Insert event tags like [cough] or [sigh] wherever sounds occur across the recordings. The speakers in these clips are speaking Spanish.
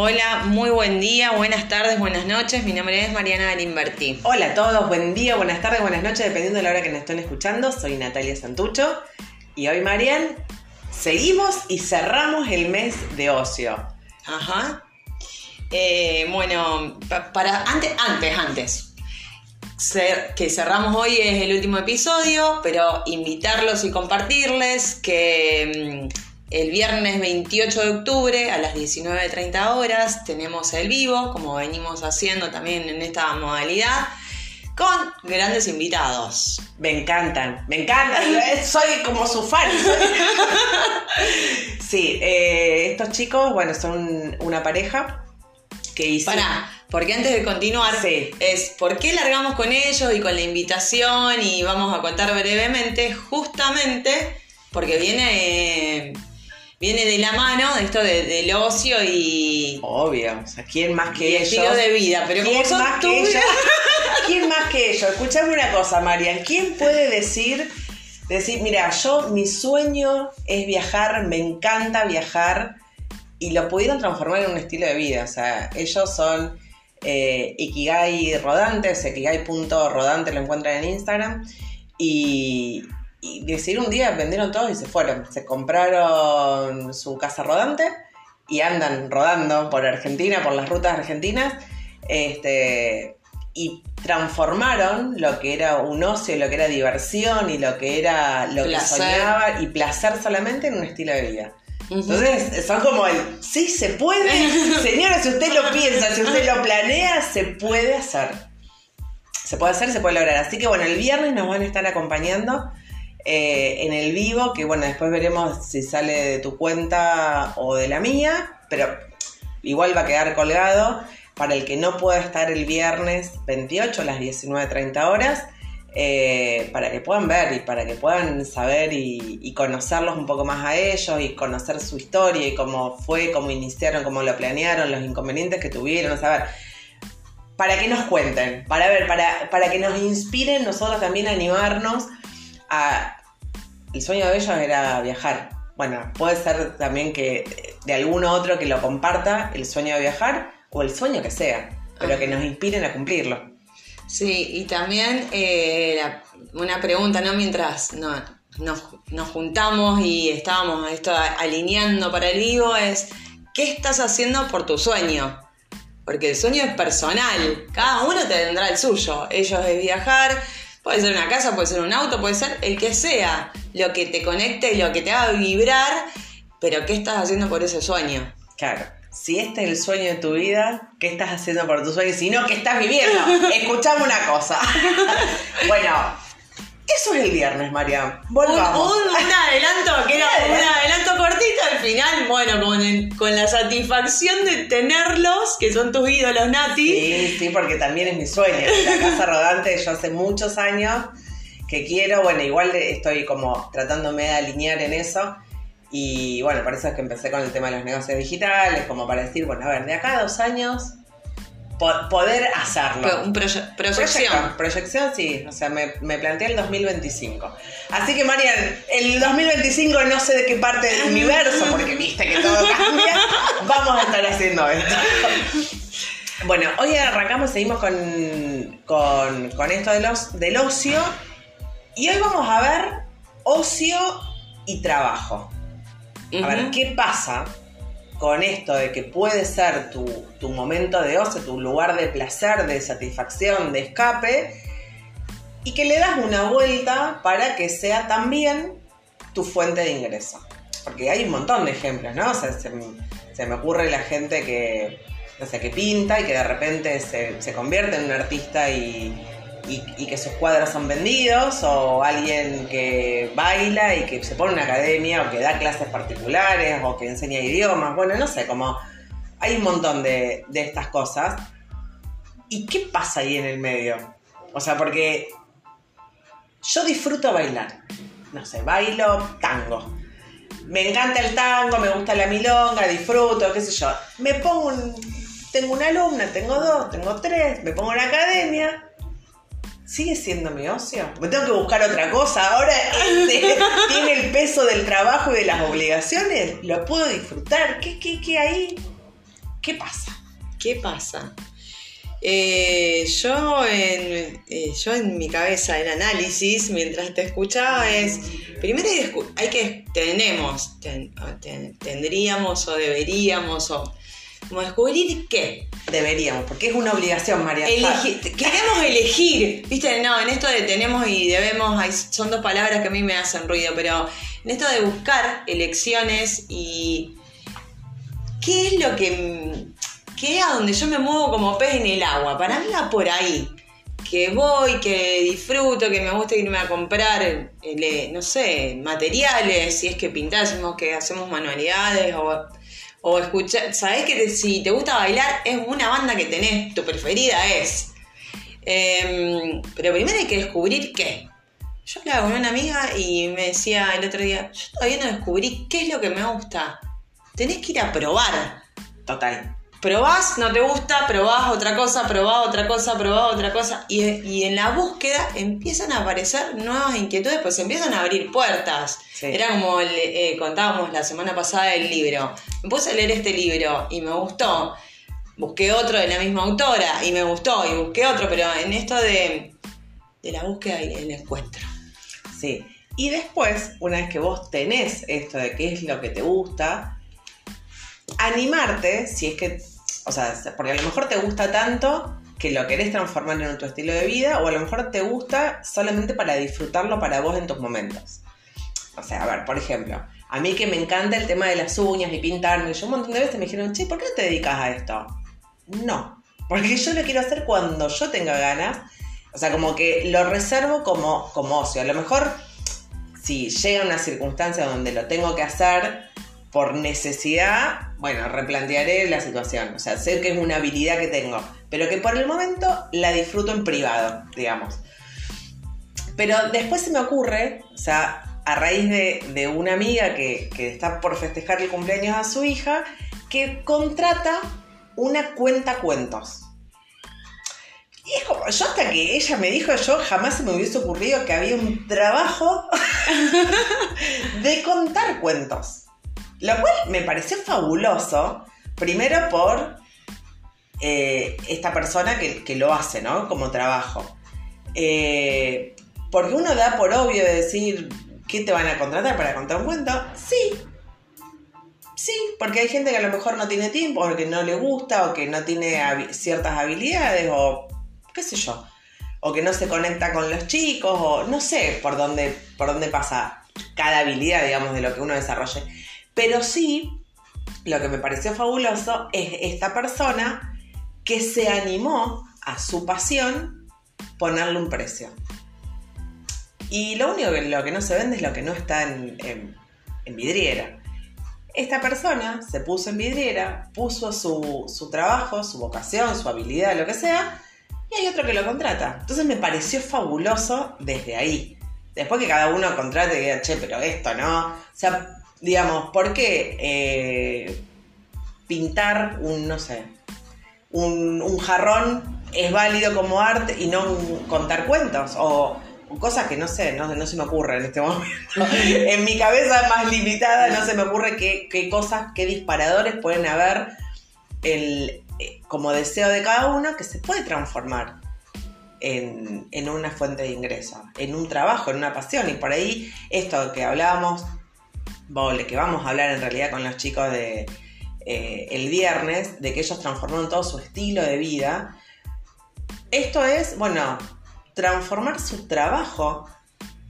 Hola, muy buen día, buenas tardes, buenas noches. Mi nombre es Mariana Galimberti. Hola a todos, buen día, buenas tardes, buenas noches, dependiendo de la hora que nos estén escuchando. Soy Natalia Santucho y hoy, Marian, seguimos y cerramos el mes de ocio. Ajá. Eh, bueno, pa- para antes, antes, antes. Que cerramos hoy es el último episodio, pero invitarlos y compartirles que mm, el viernes 28 de octubre a las 19.30 horas tenemos el vivo, como venimos haciendo también en esta modalidad, con grandes invitados. Me encantan, me encantan. [laughs] Soy como su fan. sí, eh, estos chicos, bueno, son una pareja que hizo. Pará, porque antes de continuar, Sí. es por qué largamos con ellos y con la invitación y vamos a contar brevemente, justamente porque viene, viene de la mano de esto de- del ocio y, Obvio, o sea, ¿quién más y que ellos? estilo de vida. Pero como ¿Quién son más tú- que ellos? [laughs] ¿Quién más que ellos? Escuchame una cosa, Marian. ¿Quién puede decir, decir, mira, yo mi sueño es viajar, me encanta viajar y lo pudieron transformar en un estilo de vida? O sea, ellos son eh, Ikigai rodantes, ikigai.rodante lo encuentran en Instagram y, y decidieron un día, vendieron todo y se fueron. Se compraron su casa rodante y andan rodando por Argentina, por las rutas argentinas, este, y transformaron lo que era un ocio, lo que era diversión y lo que era lo Placer. que soñaba y placer solamente en un estilo de vida. Entonces son como el, sí, se puede, [laughs] señora, si usted lo piensa, si usted lo planea, se puede hacer. Se puede hacer, se puede lograr. Así que bueno, el viernes nos van a estar acompañando eh, en el vivo, que bueno, después veremos si sale de tu cuenta o de la mía, pero igual va a quedar colgado para el que no pueda estar el viernes 28 a las 19.30 horas. eh, para que puedan ver y para que puedan saber y, conocerlos un poco más a ellos y conocer su historia y cómo fue, cómo iniciaron, cómo lo planearon, los inconvenientes que tuvieron, a saber, para que nos cuenten, para ver, para, para que nos inspiren nosotros también a animarnos a... El sueño de ellos era viajar. Bueno, puede ser también que eh, de alguno otro que lo comparta el sueño de viajar o el sueño que sea, pero que nos inspiren a cumplirlo. Sí, y también eh, la- una pregunta, ¿no? Mientras no- nos, nos juntamos y estábamos esto alineando para el vivo es, ¿qué estás haciendo por tu sueño? Porque el sueño es personal, cada uno tendrá el suyo. Ellos es viajar, puede ser una casa, puede ser un auto, puede ser el que sea, lo que te conecte, lo que te haga vibrar, pero ¿qué estás haciendo por ese sueño? Claro. Si este es el sueño de tu vida, ¿qué estás haciendo por tu sueño? Si no, ¿qué estás viviendo? [laughs] Escuchame una cosa. [laughs] bueno, eso es el viernes, María. Un, Volvamos. un- un adelanto, que era [laughs] un adelanto cortito al final, bueno, con, el- con la satisfacción de tenerlos, que son tus ídolos, Nati. Sí, sí, porque también es mi sueño. La [laughs] casa rodante, yo hace muchos años que quiero, bueno, igual estoy como tratándome de alinear en eso. Y bueno, por eso es que empecé con el tema de los negocios digitales, como para decir, bueno, a ver, de acá a dos años, po- poder hacerlo. Un proye- proyección. Proyección, proyección sí, o sea, me, me planteé el 2025. Así que, Marian, el 2025 no sé de qué parte del universo, porque viste que todo cambia, [laughs] vamos a estar haciendo esto. Bueno, hoy arrancamos, seguimos con, con, con esto de los, del ocio, y hoy vamos a ver ocio y trabajo. A ver. ¿qué pasa con esto de que puede ser tu, tu momento de ocio, tu lugar de placer, de satisfacción, de escape, y que le das una vuelta para que sea también tu fuente de ingreso? Porque hay un montón de ejemplos, ¿no? O sea, se, se me ocurre la gente que, no que pinta y que de repente se, se convierte en un artista y, y- y que sus cuadros son vendidos, o alguien que baila y que se pone una academia, o que da clases particulares, o que enseña idiomas, bueno, no sé, como hay un montón de, de estas cosas. ¿Y qué pasa ahí en el medio? O sea, porque yo disfruto bailar, no sé, bailo tango. Me encanta el tango, me gusta la milonga, disfruto, qué sé yo. Me pongo un... Tengo una alumna, tengo dos, tengo tres, me pongo en la academia, ¿Sigue siendo mi ocio? ¿Me tengo que buscar otra cosa? Ahora este, [laughs] tiene el peso del trabajo y de las obligaciones. ¿Lo puedo disfrutar? ¿Qué, qué, qué ahí? ¿Qué pasa? ¿Qué pasa? Eh, yo, en, eh, yo en mi cabeza, el análisis, mientras te escuchaba, es, primero hay, hay que, tenemos, ten- o ten- tendríamos o deberíamos, o como descubrir qué. Deberíamos, porque es una obligación, María. Elegi- queremos elegir, viste, no, en esto de tenemos y debemos, hay- son dos palabras que a mí me hacen ruido, pero en esto de buscar elecciones y qué es lo que, qué es a donde yo me muevo como pez en el agua, para mí va por ahí, que voy, que disfruto, que me gusta irme a comprar, eh, no sé, materiales, si es que pintásemos, que hacemos manualidades o... O escuchar, sabés que si te gusta bailar, es una banda que tenés, tu preferida es. Em, pero primero hay que descubrir qué. Yo hablaba con una amiga y me decía el otro día, yo todavía no descubrí qué es lo que me gusta. Tenés que ir a probar. Total. Probás, no te gusta, probás otra cosa, probás otra cosa, probás otra cosa. Y, y en la búsqueda empiezan a aparecer nuevas inquietudes, pues empiezan a abrir puertas. Sí. Era como el, eh, contábamos la semana pasada el libro. Me puse a leer este libro y me gustó. Busqué otro de la misma autora y me gustó. Y busqué otro, pero en esto de, de la búsqueda y el encuentro. Sí. Y después, una vez que vos tenés esto de qué es lo que te gusta, animarte, si es que, o sea, porque a lo mejor te gusta tanto que lo querés transformar en tu estilo de vida, o a lo mejor te gusta solamente para disfrutarlo para vos en tus momentos. O sea, a ver, por ejemplo, a mí que me encanta el tema de las uñas y pintarme, yo un montón de veces me dijeron, che, ¿por qué no te dedicas a esto? No, porque yo lo quiero hacer cuando yo tenga ganas. O sea, como que lo reservo como, como ocio. A lo mejor, si llega una circunstancia donde lo tengo que hacer por necesidad, bueno, replantearé la situación. O sea, sé que es una habilidad que tengo, pero que por el momento la disfruto en privado, digamos. Pero después se me ocurre, o sea, a raíz de, de una amiga que, que está por festejar el cumpleaños a su hija, que contrata una cuenta cuentos. Y es como, yo hasta que ella me dijo, yo jamás se me hubiese ocurrido que había un trabajo [laughs] de contar cuentos. Lo cual me pareció fabuloso, primero por eh, esta persona que, lo hace, ¿no? Como trabajo. Eh, porque uno da por obvio de decir, ¿qué te van a contratar para contar un cuento? Sí. Sí, porque hay gente que a lo mejor no tiene tiempo, o que no le gusta, o que no tiene ciertas habilidades, o qué sé yo. O que no se conecta con los chicos, o no sé por dónde, por dónde pasa cada habilidad, digamos, de lo que uno desarrolle. Pero sí, lo que me pareció fabuloso es esta persona que se animó a su pasión ponerle un precio. Y lo único que, lo que no se vende es lo que no está en, en- vidriera. Esta persona se puso en vidriera, puso su, su trabajo, su vocación, su habilidad, lo que sea, y hay otro que lo contrata. Entonces me pareció fabuloso desde ahí. Después que cada uno contrate y diga, che, pero esto no. O sea, digamos, ¿por qué eh, pintar un, no sé, un, un jarrón es válido como arte y no un- contar cuentos? O cosas que no sé, no, no se me ocurre en este momento. [laughs] en mi cabeza más limitada no se me ocurre qué, qué cosas, qué disparadores pueden haber el, eh, como deseo de cada uno que se puede transformar en, en una fuente de ingreso, en un trabajo, en una pasión. Y por ahí esto que hablábamos, vole, que vamos a hablar en realidad con los chicos de eh, el viernes, de que ellos transformaron todo su estilo de vida. Esto es, bueno, transformar su trabajo,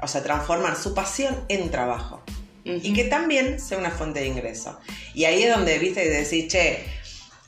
o sea, transformar su pasión en trabajo. Y que también sea una fuente de ingreso. Y ahí es donde, viste, decís, che,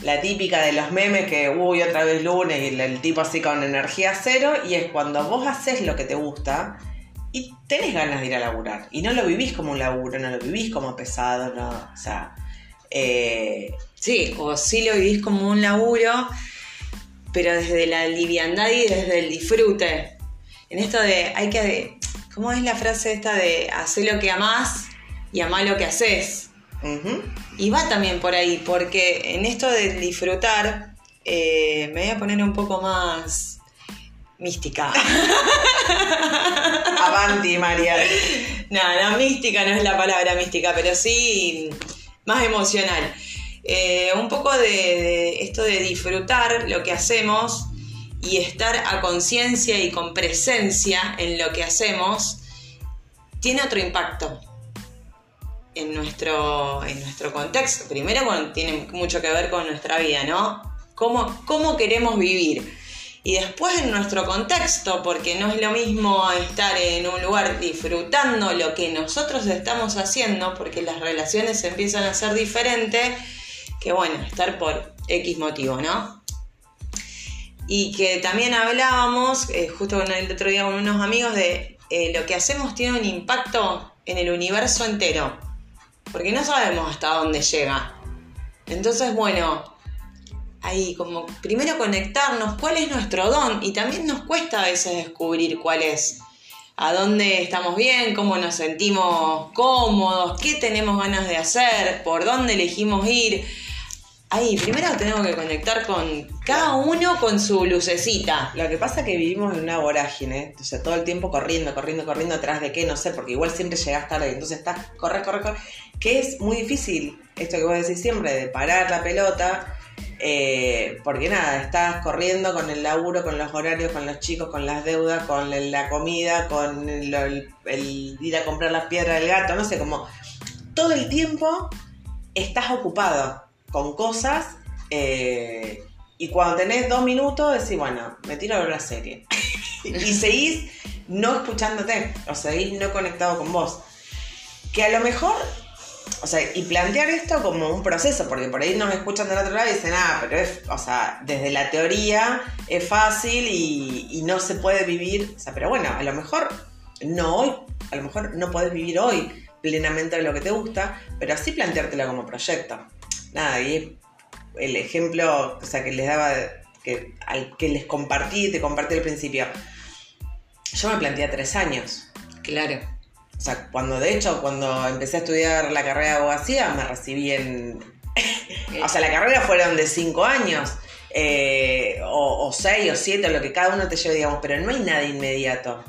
la típica de los memes que, uy, otra vez lunes y el, el tipo así con energía cero, y es cuando vos haces lo que te gusta y tenés ganas de ir a laburar. Y no lo vivís como un laburo, no lo vivís como pesado, no, o sea, eh, Sí, o sí lo vivís como un laburo, pero desde la liviandad y desde el disfrute. En esto de, hay que, ¿cómo es la frase esta de hacer lo que amás y amar lo que haces? Y va también por ahí, porque en esto de disfrutar, eh, me voy a poner un poco más mística. [laughs] Avanti, María. no, no, mística no es la palabra mística, pero sí más emocional. eh, un poco de, esto de disfrutar lo que hacemos y estar a conciencia y con presencia en lo que hacemos, tiene otro impacto en nuestro, en nuestro contexto. Primero tiene mucho que ver con nuestra vida, ¿no? ¿Cómo, cómo queremos vivir? Y después en nuestro contexto, porque no es lo mismo estar en un lugar disfrutando lo que nosotros estamos haciendo, porque las relaciones empiezan a ser diferentes, que bueno, estar por X motivo, ¿no? Y que también hablábamos, eh, justo el otro día con unos amigos, de eh, lo que hacemos tiene un impacto en el universo entero, porque no sabemos hasta dónde llega. Entonces, bueno, ahí como primero conectarnos, cuál es nuestro don y también nos cuesta a veces descubrir cuál es, a dónde estamos bien, cómo nos sentimos cómodos, qué tenemos ganas de hacer, por dónde elegimos ir. Ahí, primero tenemos que conectar con cada uno con su lucecita. Lo que pasa es que vivimos en una vorágine, o todo el tiempo corriendo, corriendo, corriendo atrás de qué, no sé, porque igual siempre llegas tarde, entonces estás, corre, corre, corre, que es muy difícil, esto que vos decís siempre, de parar la pelota eh, porque nada, estás corriendo con el laburo, con los horarios, con los chicos, con las deudas, con la comida, con el, ir a comprar las piedras del gato, no sé, como todo el tiempo estás ocupado con cosas eh, y cuando tenés dos minutos decís, bueno, me tiro a ver la serie. [laughs] y seguís no escuchándote, o seguís no conectado con vos. Que a lo mejor o sea, y plantear esto como un proceso, porque por ahí nos escuchan del otro lado y dicen, ah, pero es, o sea, desde la teoría es fácil y, no se puede vivir, o sea, pero bueno, a lo mejor no hoy, a lo mejor no podés vivir hoy plenamente de lo que te gusta, pero así planteártelo como proyecto. Nada, y el ejemplo, o sea, que les daba, que, al que les compartí, te compartí al principio, yo me planteé tres años. Claro. O sea, cuando de hecho, cuando empecé a estudiar la carrera de abogacía, me recibí en. [laughs] o sea, la carrera fueron de cinco años, eh, o, seis o siete, lo que cada uno te lleve, digamos, pero no hay nada inmediato.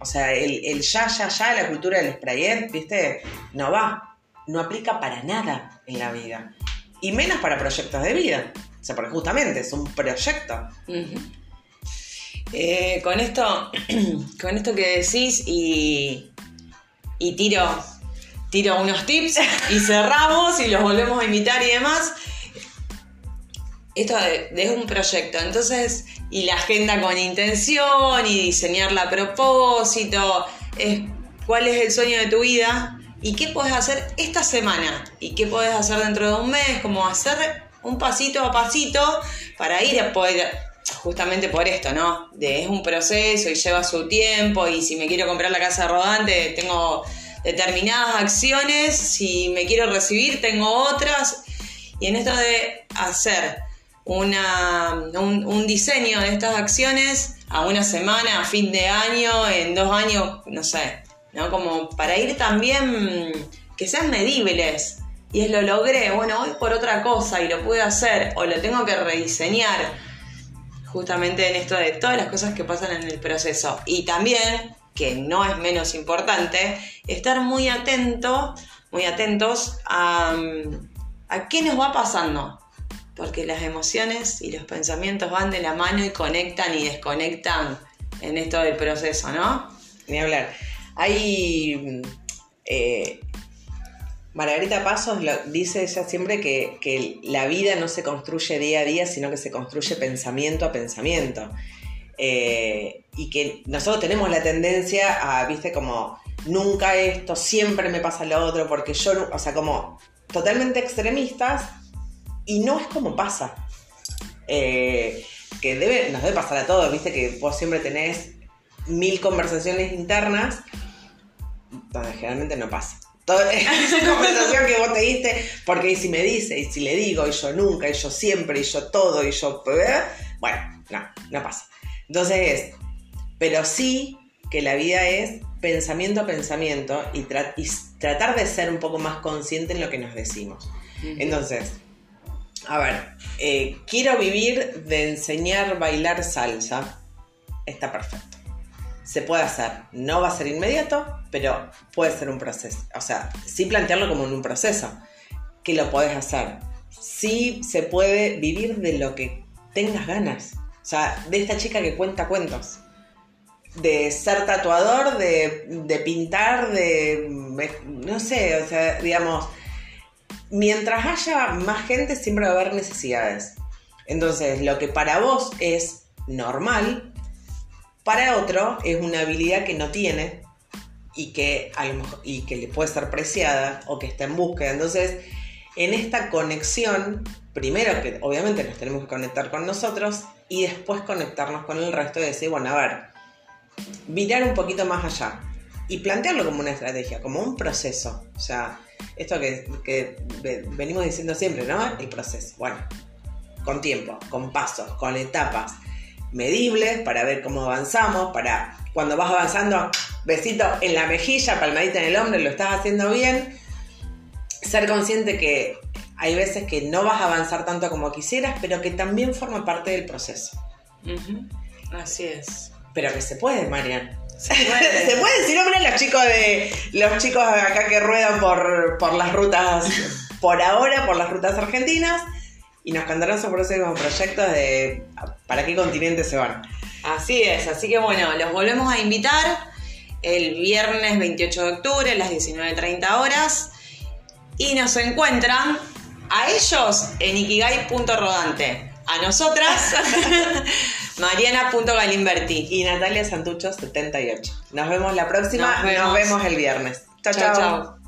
O sea, el, ya, ya, ya, la cultura del sprayet, ¿viste? No va. No aplica para nada en la vida. Y menos para proyectos de vida. O sea, porque justamente es un proyecto. Eh, con esto, [clears throat] con esto que decís y, y tiro, tiro unos tips y cerramos y los volvemos a imitar y demás. Esto es un proyecto, entonces, y la agenda con intención y diseñarla a propósito, es cuál es el sueño de tu vida y qué puedes hacer esta semana y qué puedes hacer dentro de un mes, como hacer un pasito a pasito para ir a poder justamente por esto, ¿no? De, es un proceso y lleva su tiempo y si me quiero comprar la casa rodante tengo determinadas acciones, si me quiero recibir tengo otras y en esto de hacer una, un, diseño de estas acciones a una semana, a fin de año, en dos años, no sé, ¿no? Como para ir también que sean medibles. Y es lo logré, bueno, voy por otra cosa y lo puedo hacer o lo tengo que rediseñar justamente en esto de todas las cosas que pasan en el proceso. Y también, que no es menos importante, estar muy atento, muy atentos a, a qué nos va pasando. Porque las emociones y los pensamientos van de la mano y conectan y desconectan en esto del proceso, ¿no? Ni hablar. Hay eh, Margarita Pasos dice ella siempre que, la vida no se construye día a día, sino que se construye pensamiento a pensamiento. Eh, y que nosotros tenemos la tendencia a, viste, como nunca esto, siempre me pasa lo otro, porque yo, o sea, como totalmente extremistas, y no es como pasa. Eh, que debe, nos debe pasar a todos, viste, que vos siempre tenés mil conversaciones internas, donde generalmente no pasa. Toda [laughs] esa conversación que vos te diste, porque si me dice, y si le digo, y yo nunca, y yo siempre, y yo todo, y yo. ¿eh? Bueno, no, no pasa. Entonces es, pero sí que la vida es pensamiento a pensamiento y, tratar de ser un poco más consciente en lo que nos decimos. Entonces, a ver, eh, quiero vivir de enseñar a bailar salsa. Está perfecto se puede hacer. No va a ser inmediato, pero puede ser un proceso. O sea, sí plantearlo como un proceso. que lo podés hacer. Sí se puede vivir de lo que tengas ganas. O sea, de esta chica que cuenta cuentos. De ser tatuador, de, de pintar, de... No sé, o sea, digamos, mientras haya más gente siempre va a haber necesidades. Entonces, lo que para vos es normal, para otro es una habilidad que no tiene y que, y que le puede ser preciada o que está en búsqueda. Entonces, en esta conexión, primero que obviamente nos tenemos que conectar con nosotros y después conectarnos con el resto y decir, bueno, a ver, mirar un poquito más allá y plantearlo como una estrategia, como un proceso. O sea, esto que, que venimos diciendo siempre, ¿no? El proceso. Bueno, con tiempo, con pasos, con etapas medibles para ver cómo avanzamos, para cuando vas avanzando, besito en la mejilla, palmadita en el hombro, lo estás haciendo bien. Ser consciente que hay veces que no vas a avanzar tanto como quisieras, pero que también forma parte del proceso. Así es. Pero que se puede, Marian. Se puede, [laughs] se puede decir, hombre, los chicos de. Los chicos acá que ruedan por, por las rutas, por ahora, por las rutas argentinas y nos contarán sus próximos proyectos de para qué continente se van. Así es, así que bueno, los volvemos a invitar el viernes 28 de octubre a las 19.30 horas y nos encuentran a ellos en ikigai.rodante. A nosotras, [laughs] mariana.galimberti. Y Natalia Santucho 78. Nos vemos la próxima, nos vemos, el viernes. chao. chao.